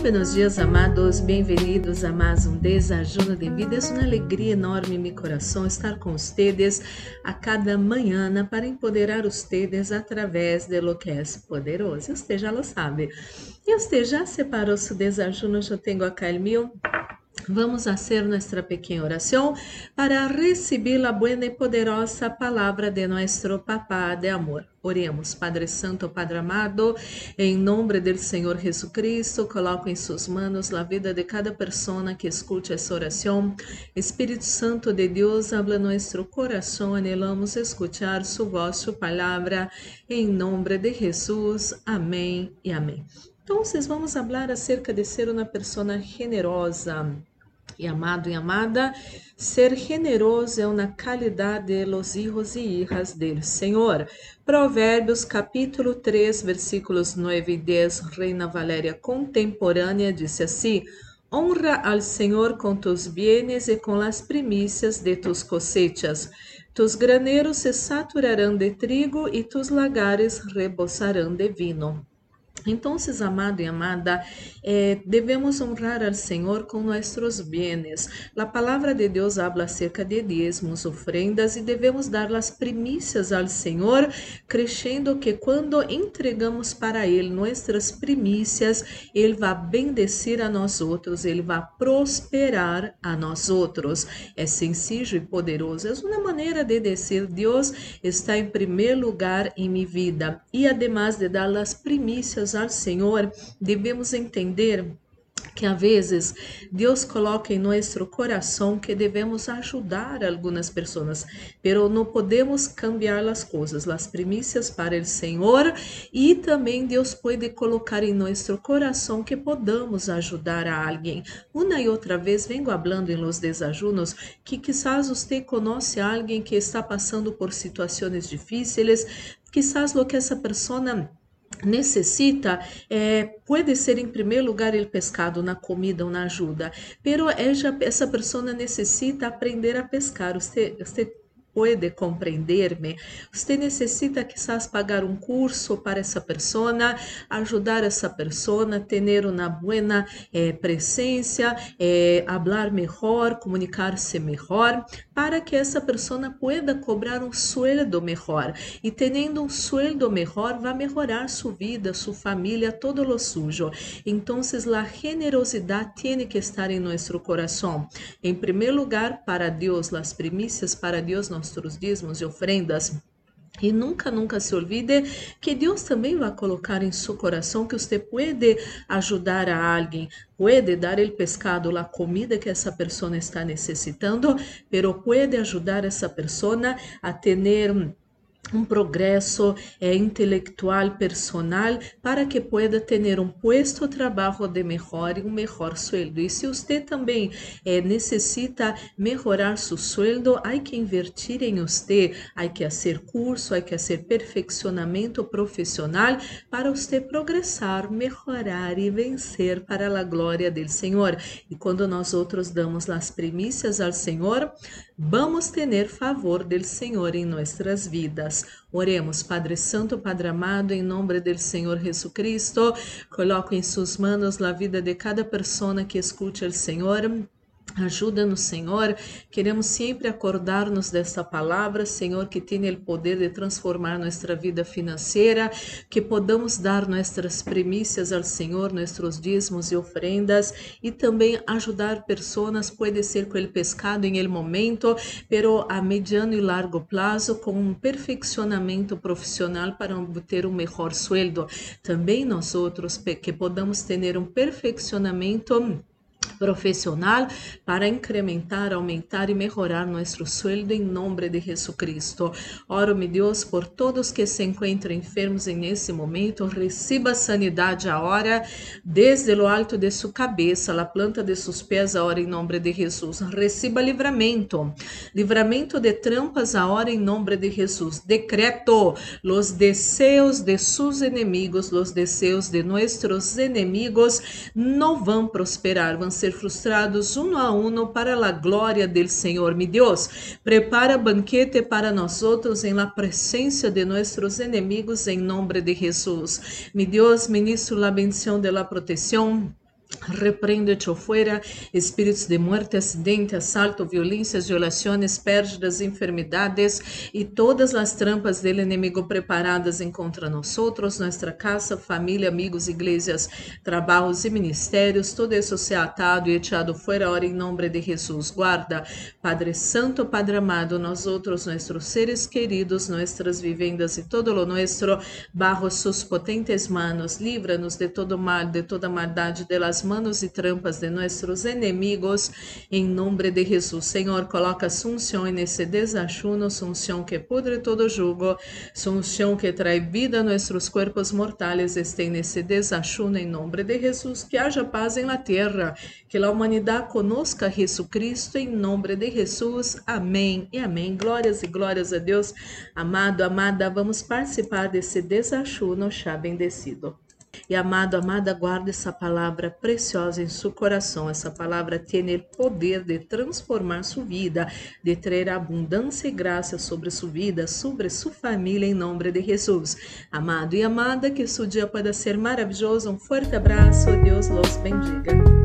buenos dias, amados. Bem-vindos a mais um Desajuno de Vida. É uma alegria enorme em meu coração estar com vocês a cada manhã para empoderar vocês através de lo que é poderoso. Você já lo sabe. E você já separou seu desajuno? Eu tenho acá o meu. Vamos fazer nossa pequena oração para receber a boa e poderosa palavra de nosso Papá de amor. Oremos, Padre Santo, Padre amado, em nome do Senhor Jesucristo, coloco em suas mãos a vida de cada pessoa que escute essa oração. Espírito Santo de Deus, habla nosso coração, anelamos escuchar sua voz, sua palavra, em nome de Jesus. Amém e amém. Então, vamos falar acerca de ser uma pessoa generosa. E amado e amada, ser generoso é uma qualidade de los hijos e hijas del Senhor. Provérbios capítulo 3, versículos 9 e 10, Reina Valéria contemporânea, disse assim: Honra al Senhor com tus bienes e com las primícias de tus cosechas. Tus graneros se saturarão de trigo e tus lagares rebosarão de vino. Então, amado e amada, eh, devemos honrar ao Senhor com nossos bienes. A palavra de Deus habla acerca de diezmos, ofrendas e devemos dar as primícias ao Senhor, crescendo que quando entregamos para Ele nossas primícias, Ele vai bendecir a nós outros, Ele vai prosperar a nós outros. É sencillo e poderoso. É uma maneira de dizer: Deus está em primeiro lugar em minha vida e, además de dar as ao Senhor, devemos entender que às vezes Deus coloca em nosso coração que devemos ajudar algumas pessoas, pero não podemos cambiar as coisas, as primícias para o Senhor e também Deus pode colocar em nosso coração que podamos ajudar a alguém. Uma e outra vez venho falando em los desajunos que quizás você conhece alguém que está passando por situações difíceis, quizás lo que essa pessoa necessita é, pode ser em primeiro lugar o pescado na comida ou na ajuda, pero essa pessoa necessita aprender a pescar. Você, você pode compreender-me? Você necessita quizás pagar um curso para essa pessoa, ajudar essa pessoa, ter uma boa eh, presença, eh, falar melhor, comunicar-se melhor, para que essa pessoa pueda cobrar um sueldo melhor. E tendo um sueldo melhor, vai melhorar sua vida, sua família, todo lo sujo. Então, a generosidade tem que estar em nosso coração. Em primeiro lugar, para Deus, as primícias para Deus, nós nossos dízimos e ofrendas. E nunca, nunca se olvide que Deus também vai colocar em seu coração que você pode ajudar a alguém, pode dar o pescado, a comida que essa pessoa está necessitando, pero pode ajudar essa pessoa a ter um progresso é, intelectual personal para que pueda ter um puesto de trabalho de melhor e um melhor sueldo. E se você também é, necessita melhorar seu sueldo, há que invertir em você, há que fazer curso, há que fazer perfeccionamento profissional para você progressar, melhorar e vencer para a glória do Senhor. E quando nós outros damos as primícias ao Senhor, vamos ter favor do Senhor em nossas vidas. Oremos, Padre Santo, Padre amado, em nome do Senhor Jesucristo, coloco em suas mãos a vida de cada pessoa que escute o Senhor. Ajuda-nos, Senhor. Queremos sempre acordar-nos desta palavra, Senhor, que tem o poder de transformar nossa vida financeira, que podamos dar nossas primícias ao Senhor, nossos dízimos e ofrendas, e também ajudar pessoas, pode ser com o pescado em el momento, pero a mediano e largo prazo, com um perfeccionamento profissional para obter um melhor sueldo. Também nós outros que podamos ter um perfeccionamento profissional para incrementar, aumentar e melhorar nosso sueldo em nome de Jesucristo. Oro, meu Deus, por todos que se encontram enfermos nesse momento, receba sanidade agora, desde o alto de sua cabeça, a planta de seus pés, agora em nome de Jesus. Receba livramento, livramento de trampas agora em nome de Jesus. Decreto los deseos de seus inimigos, los deseos de nossos inimigos não vão prosperar, vão ser frustrados uno a uno para a glória del Senhor. Mi Deus, prepara banquete para nós outros em la presença de nossos enemigos em nome de Jesus. Mi Deus, ministro la bendição de la proteção Reprendo hecho fuera espíritos de muerte, acidente, asalto, violências, violações, pérdidas, enfermidades e todas as trampas del inimigo preparadas contra nós nossa casa, família, amigos, igrejas, trabalhos e ministérios, todo isso se atado e echado fuera ora em nome de Jesus. Guarda, Padre Santo, Padre amado, nós outros, nossos seres queridos, nossas vivendas e todo lo nuestro, bajo sus potentes manos, livra-nos de todo mal, de toda maldade, de las manos e trampas de nossos enemigos, em nome de Jesus. Senhor, coloca sunção nesse desachuno, sunção que pudre todo jugo, sunção que trai vida a nossos corpos mortais, estém nesse desachuno, em nome de Jesus. Que haja paz em la terra, que a humanidade conosca Jesus Cristo, em nome de Jesus. Amém e amém. Glórias e glórias a Deus. Amado, amada, vamos participar desse desachuno, chá bendecido. E amado, amada, guarde essa palavra preciosa em seu coração. Essa palavra tem o poder de transformar sua vida, de trazer abundância e graça sobre sua vida, sobre sua família, em nome de Jesus. Amado e amada, que seu dia possa ser maravilhoso. Um forte abraço. Deus los bendiga.